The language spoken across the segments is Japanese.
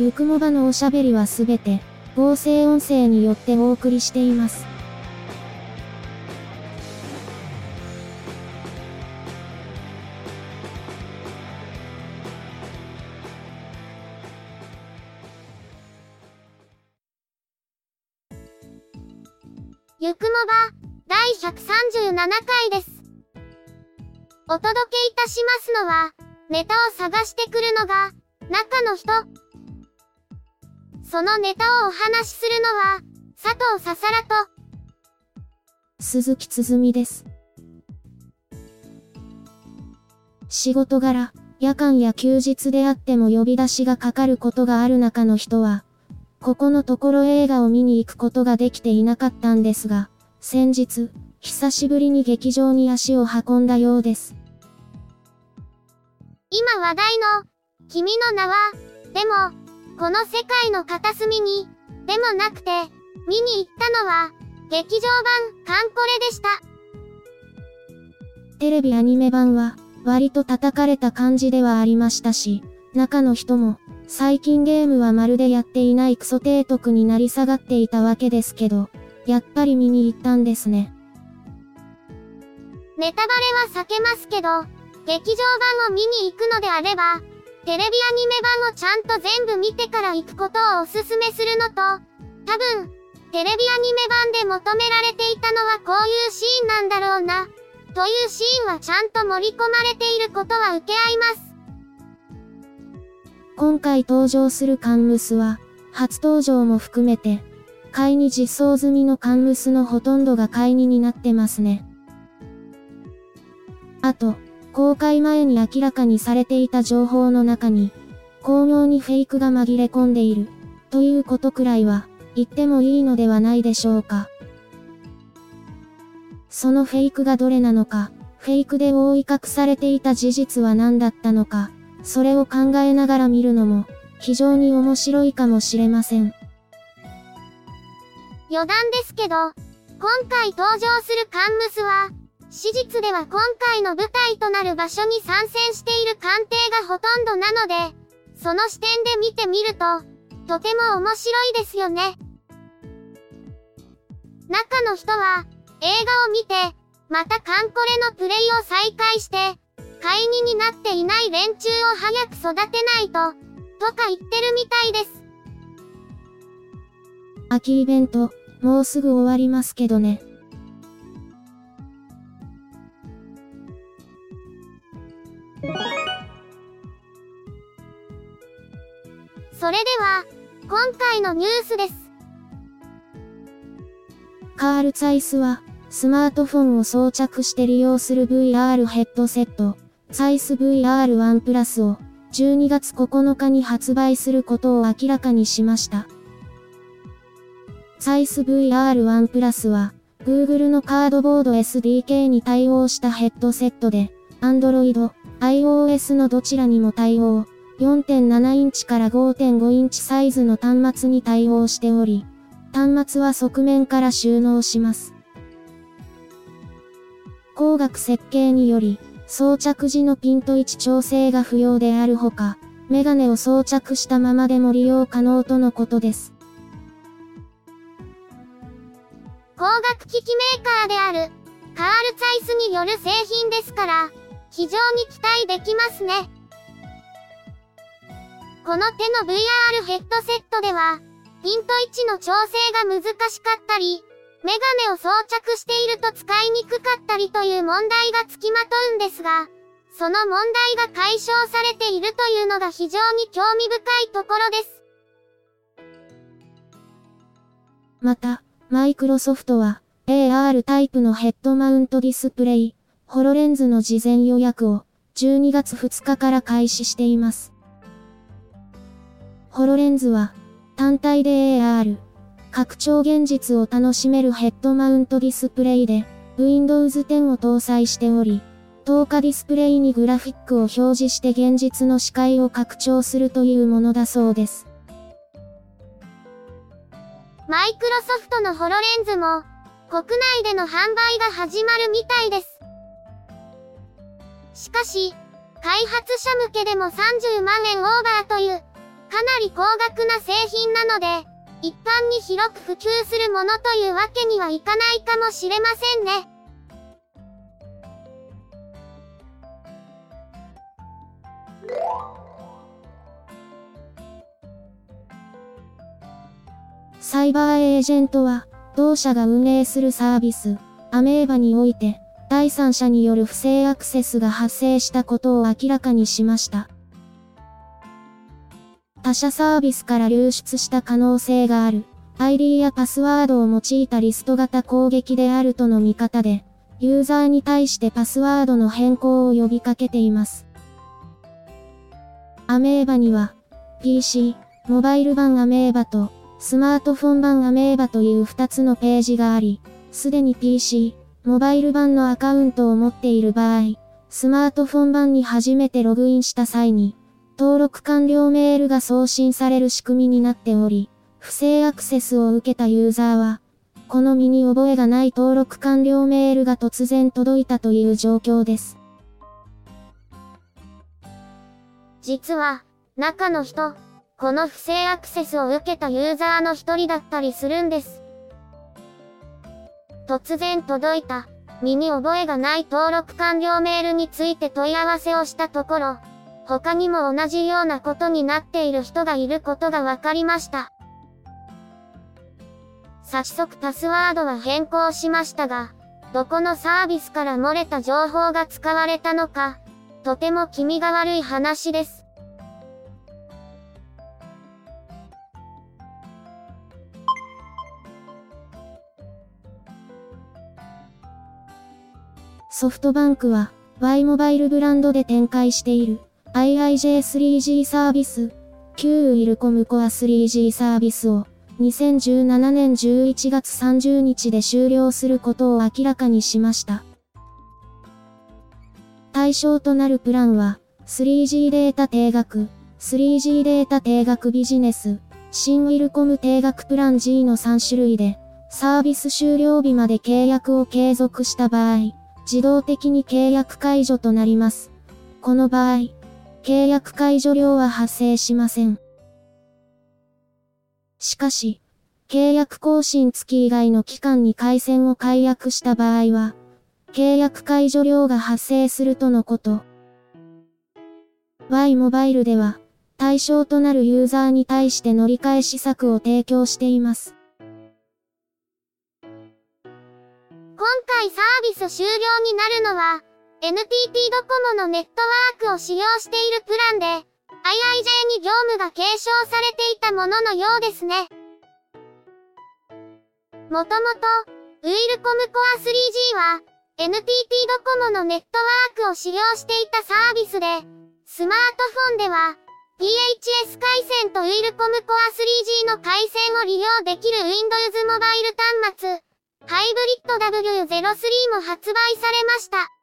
ゆくもばのおしゃべりはすべて、合成音声によってお送りしています。ゆくもば、第137回です。お届けいたしますのは、ネタを探してくるのが、中の人。そのネタをお話しするのは、佐藤ささらと、鈴木つづみです。仕事柄、夜間や休日であっても呼び出しがかかることがある中の人は、ここのところ映画を見に行くことができていなかったんですが、先日、久しぶりに劇場に足を運んだようです。今話題の、君の名は、でも、この世界の片隅に、でもなくて、見に行ったのは、劇場版、カンコレでした。テレビアニメ版は、割と叩かれた感じではありましたし、中の人も、最近ゲームはまるでやっていないクソ提督になり下がっていたわけですけど、やっぱり見に行ったんですね。ネタバレは避けますけど、劇場版を見に行くのであれば、テレビアニメ版をちゃんと全部見てから行くことをおすすめするのと、多分、テレビアニメ版で求められていたのはこういうシーンなんだろうな、というシーンはちゃんと盛り込まれていることは受け合います。今回登場するカンムスは、初登場も含めて、買いに実装済みのカンムスのほとんどが買いにになってますね。あと、公開前に明らかにされていた情報の中に、巧妙にフェイクが紛れ込んでいる、ということくらいは、言ってもいいのではないでしょうか。そのフェイクがどれなのか、フェイクで覆い隠されていた事実は何だったのか、それを考えながら見るのも、非常に面白いかもしれません。余談ですけど、今回登場するカンムスは、史実では今回の舞台となる場所に参戦している艦艇がほとんどなので、その視点で見てみると、とても面白いですよね。中の人は、映画を見て、またカンコレのプレイを再開して、飼いにになっていない連中を早く育てないと、とか言ってるみたいです。秋イベント、もうすぐ終わりますけどね。それでは、今回のニュースです。カール・ツァイスは、スマートフォンを装着して利用する VR ヘッドセット、サイス VR1 プラスを12月9日に発売することを明らかにしました。サイス VR1 プラスは Google のカードボード SDK に対応したヘッドセットで Android、iOS のどちらにも対応。4.7インチから5.5インチサイズの端末に対応しており、端末は側面から収納します。光学設計により、装着時のピント位置調整が不要であるほか、メガネを装着したままでも利用可能とのことです。光学機器メーカーである、カールツァイスによる製品ですから、非常に期待できますね。この手の VR ヘッドセットでは、ピント位置の調整が難しかったり、メガネを装着していると使いにくかったりという問題がつきまとうんですが、その問題が解消されているというのが非常に興味深いところです。また、マイクロソフトは AR タイプのヘッドマウントディスプレイ、ホロレンズの事前予約を12月2日から開始しています。ホロレンズは、単体で AR、拡張現実を楽しめるヘッドマウントディスプレイで、Windows 10を搭載しており、透過ディスプレイにグラフィックを表示して現実の視界を拡張するというものだそうです。マイクロソフトのホロレンズも、国内での販売が始まるみたいです。しかし、開発者向けでも30万円オーバーという、かなり高額な製品なので、一般に広く普及するものというわけにはいかないかもしれませんね。サイバーエージェントは、同社が運営するサービス、アメーバにおいて、第三者による不正アクセスが発生したことを明らかにしました。他社サービスから流出した可能性がある ID やパスワードを用いたリスト型攻撃であるとの見方で、ユーザーに対してパスワードの変更を呼びかけています。アメーバには、PC、モバイル版アメーバと、スマートフォン版アメーバという2つのページがあり、すでに PC、モバイル版のアカウントを持っている場合、スマートフォン版に初めてログインした際に、登録完了メールが送信される仕組みになっており、不正アクセスを受けたユーザーは、この身に覚えがない登録完了メールが突然届いたという状況です。実は、中の人、この不正アクセスを受けたユーザーの一人だったりするんです。突然届いた、身に覚えがない登録完了メールについて問い合わせをしたところ、他にも同じようなことになっている人がいることが分かりました。早速パスワードは変更しましたが、どこのサービスから漏れた情報が使われたのか、とても気味が悪い話です。ソフトバンクは、Y モバイルブランドで展開している IIJ3G サービス、旧ウィルコムコア 3G サービスを2017年11月30日で終了することを明らかにしました。対象となるプランは 3G データ定額、3G データ定額ビジネス、新ウィルコム定額プラン G の3種類で、サービス終了日まで契約を継続した場合、自動的に契約解除となります。この場合、契約解除料は発生しません。しかし、契約更新月以外の期間に回線を解約した場合は、契約解除料が発生するとのこと。Y モバイルでは、対象となるユーザーに対して乗り換え施策を提供しています。今回サービス終了になるのは、NTT ドコモのネットワークを使用しているプランで、IIJ に業務が継承されていたもののようですね。もともと、ウィルコムコア 3G は、NTT ドコモのネットワークを使用していたサービスで、スマートフォンでは、PHS 回線とウィルコムコア 3G の回線を利用できる Windows モバイル端末、ハイブリッド W03 も発売されました。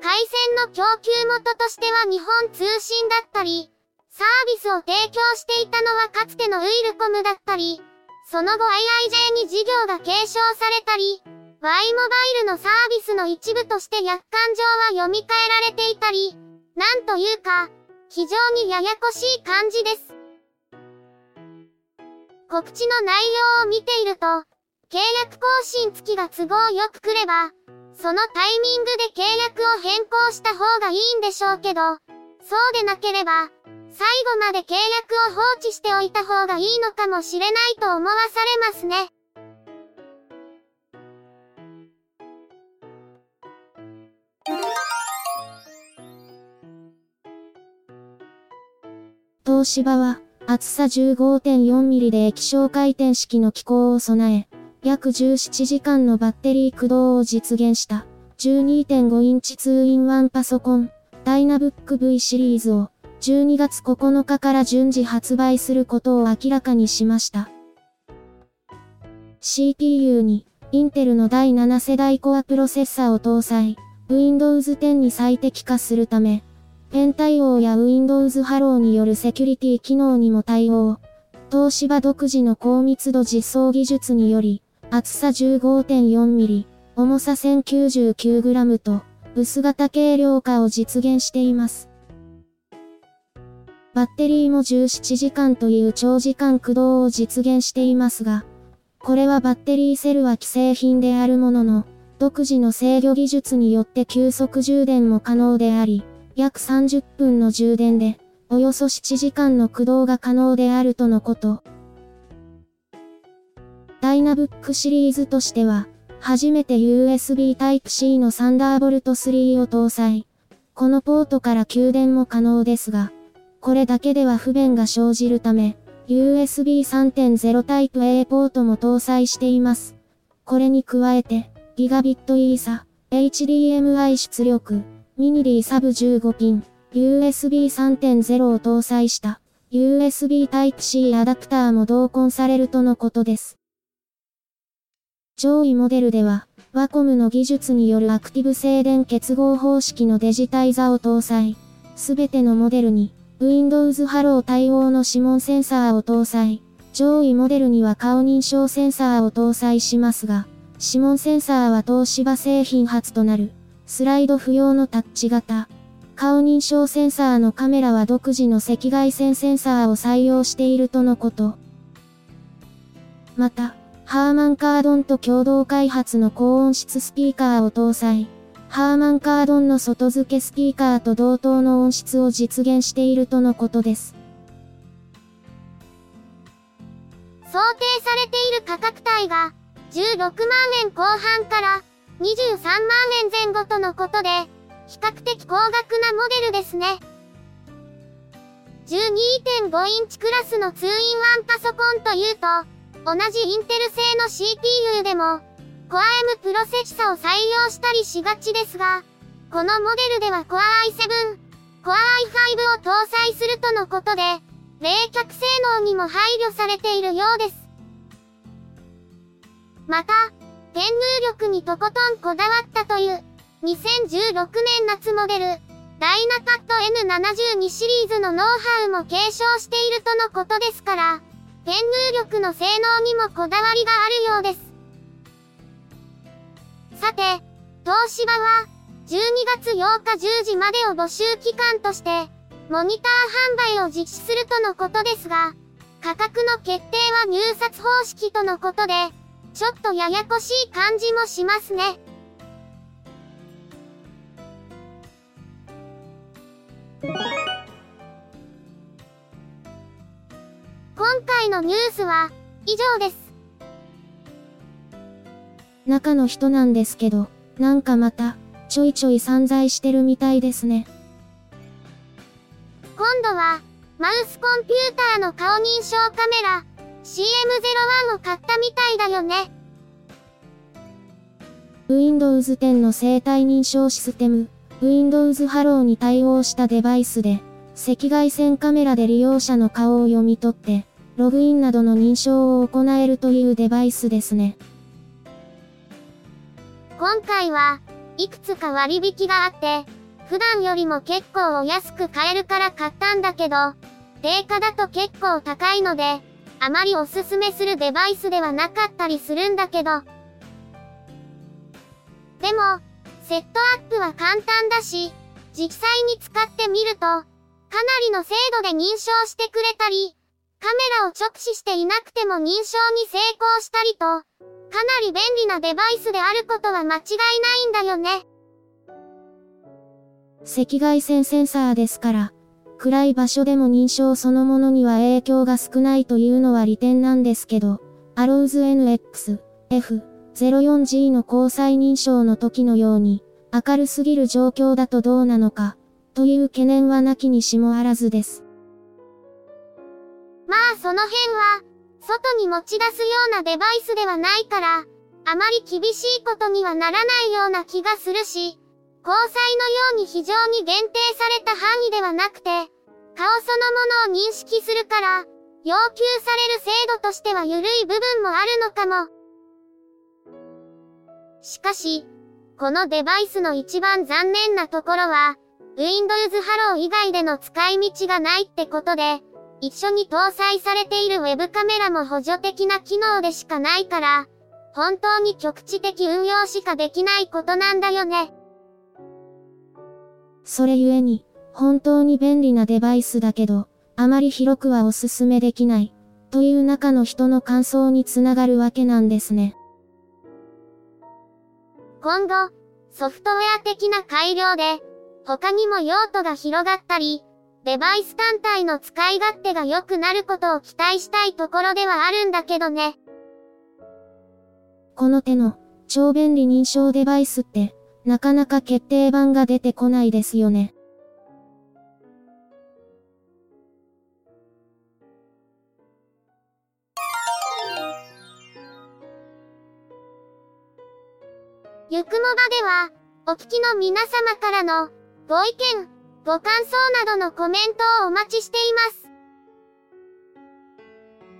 回線の供給元としては日本通信だったり、サービスを提供していたのはかつてのウィルコムだったり、その後 IIJ に事業が継承されたり、Y モバイルのサービスの一部として約款上は読み替えられていたり、なんというか、非常にややこしい感じです。告知の内容を見ていると、契約更新月が都合よく来れば、そのタイミングで契約を変更した方がいいんでしょうけど、そうでなければ、最後まで契約を放置しておいた方がいいのかもしれないと思わされますね。東芝は、厚さ15.4ミリで液晶回転式の機構を備え、約17時間のバッテリー駆動を実現した12.5インチ2 in 1パソコン、ダイナブック V シリーズを12月9日から順次発売することを明らかにしました。CPU に、インテルの第7世代コアプロセッサーを搭載、Windows 10に最適化するため、ペン対応や Windows Hello によるセキュリティ機能にも対応。東芝独自の高密度実装技術により、厚さ 15.4mm、重さ 1099g と、薄型軽量化を実現しています。バッテリーも17時間という長時間駆動を実現していますが、これはバッテリーセルは既製品であるものの、独自の制御技術によって急速充電も可能であり、約30分の充電で、およそ7時間の駆動が可能であるとのこと。ダイナブックシリーズとしては、初めて USB Type-C のサンダーボルト3を搭載。このポートから給電も可能ですが、これだけでは不便が生じるため、USB 3.0タイプ A ポートも搭載しています。これに加えて、ギガビットイーサ、HDMI 出力、ミニリーサブ15ピン、USB 3.0を搭載した USB Type-C アダプターも同梱されるとのことです。上位モデルでは、ワコムの技術によるアクティブ静電結合方式のデジタイザを搭載。すべてのモデルに、Windows Hello 対応の指紋センサーを搭載。上位モデルには顔認証センサーを搭載しますが、指紋センサーは東芝製品初となる、スライド不要のタッチ型。顔認証センサーのカメラは独自の赤外線センサーを採用しているとのこと。また、ハーマンカードンと共同開発の高音質スピーカーを搭載。ハーマンカードンの外付けスピーカーと同等の音質を実現しているとのことです。想定されている価格帯が、16万円後半から23万円前後とのことで、比較的高額なモデルですね。12.5インチクラスの 2-in-1 パソコンというと、同じインテル製の CPU でも、Core M プロセッサを採用したりしがちですが、このモデルでは Core i7、Core i5 を搭載するとのことで、冷却性能にも配慮されているようです。また、ペン入力にとことんこだわったという、2016年夏モデル、ダイナパッド N72 シリーズのノウハウも継承しているとのことですから、ペン入力の性能にもこだわりがあるようです。さて、東芝は、12月8日10時までを募集期間として、モニター販売を実施するとのことですが、価格の決定は入札方式とのことで、ちょっとややこしい感じもしますね。のニュースは以上です。中の人なんですけど、なんかまた、ちょいちょい散在してるみたいですね。今度は、マウスコンピューターの顔認証カメラ、CM01 を買ったみたいだよね。Windows 10の生体認証システム、Windows Hello に対応したデバイスで、赤外線カメラで利用者の顔を読み取って、ログインなどの認証を行えるというデバイスですね。今回は、いくつか割引があって、普段よりも結構お安く買えるから買ったんだけど、定価だと結構高いので、あまりおすすめするデバイスではなかったりするんだけど。でも、セットアップは簡単だし、実際に使ってみると、かなりの精度で認証してくれたり、カメラを直視していなくても認証に成功したりと、かなり便利なデバイスであることは間違いないんだよね。赤外線センサーですから、暗い場所でも認証そのものには影響が少ないというのは利点なんですけど、アローズ NX、F04G の交際認証の時のように、明るすぎる状況だとどうなのか、という懸念はなきにしもあらずです。まあその辺は、外に持ち出すようなデバイスではないから、あまり厳しいことにはならないような気がするし、交際のように非常に限定された範囲ではなくて、顔そのものを認識するから、要求される精度としては緩い部分もあるのかも。しかし、このデバイスの一番残念なところは、Windows Hello 以外での使い道がないってことで、一緒に搭載されているウェブカメラも補助的な機能でしかないから、本当に局地的運用しかできないことなんだよね。それゆえに、本当に便利なデバイスだけど、あまり広くはおすすめできない、という中の人の感想につながるわけなんですね。今後、ソフトウェア的な改良で、他にも用途が広がったり、デバイス単体の使い勝手が良くなることを期待したいところではあるんだけどね。この手の超便利認証デバイスって、なかなか決定版が出てこないですよね。ゆくもばでは、お聞きの皆様からの、ご意見、ご感想などのコメントをお待ちしています。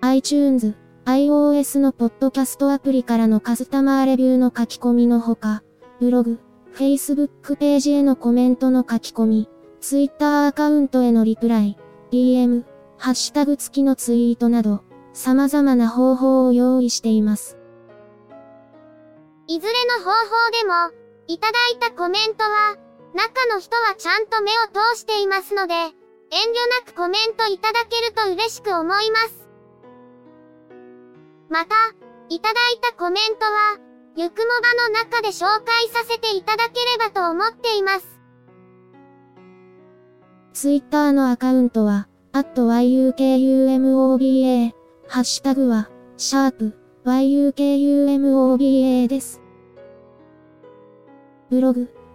iTunes、iOS のポッドキャストアプリからのカスタマーレビューの書き込みのほか、ブログ、Facebook ページへのコメントの書き込み、Twitter アカウントへのリプライ、DM、ハッシュタグ付きのツイートなど、様々な方法を用意しています。いずれの方法でも、いただいたコメントは、中の人はちゃんと目を通していますので、遠慮なくコメントいただけると嬉しく思います。また、いただいたコメントは、ゆくもばの中で紹介させていただければと思っています。Twitter のアカウントは、yukumoba、ハッシュタグは、シャープ yukumoba です。ブログ、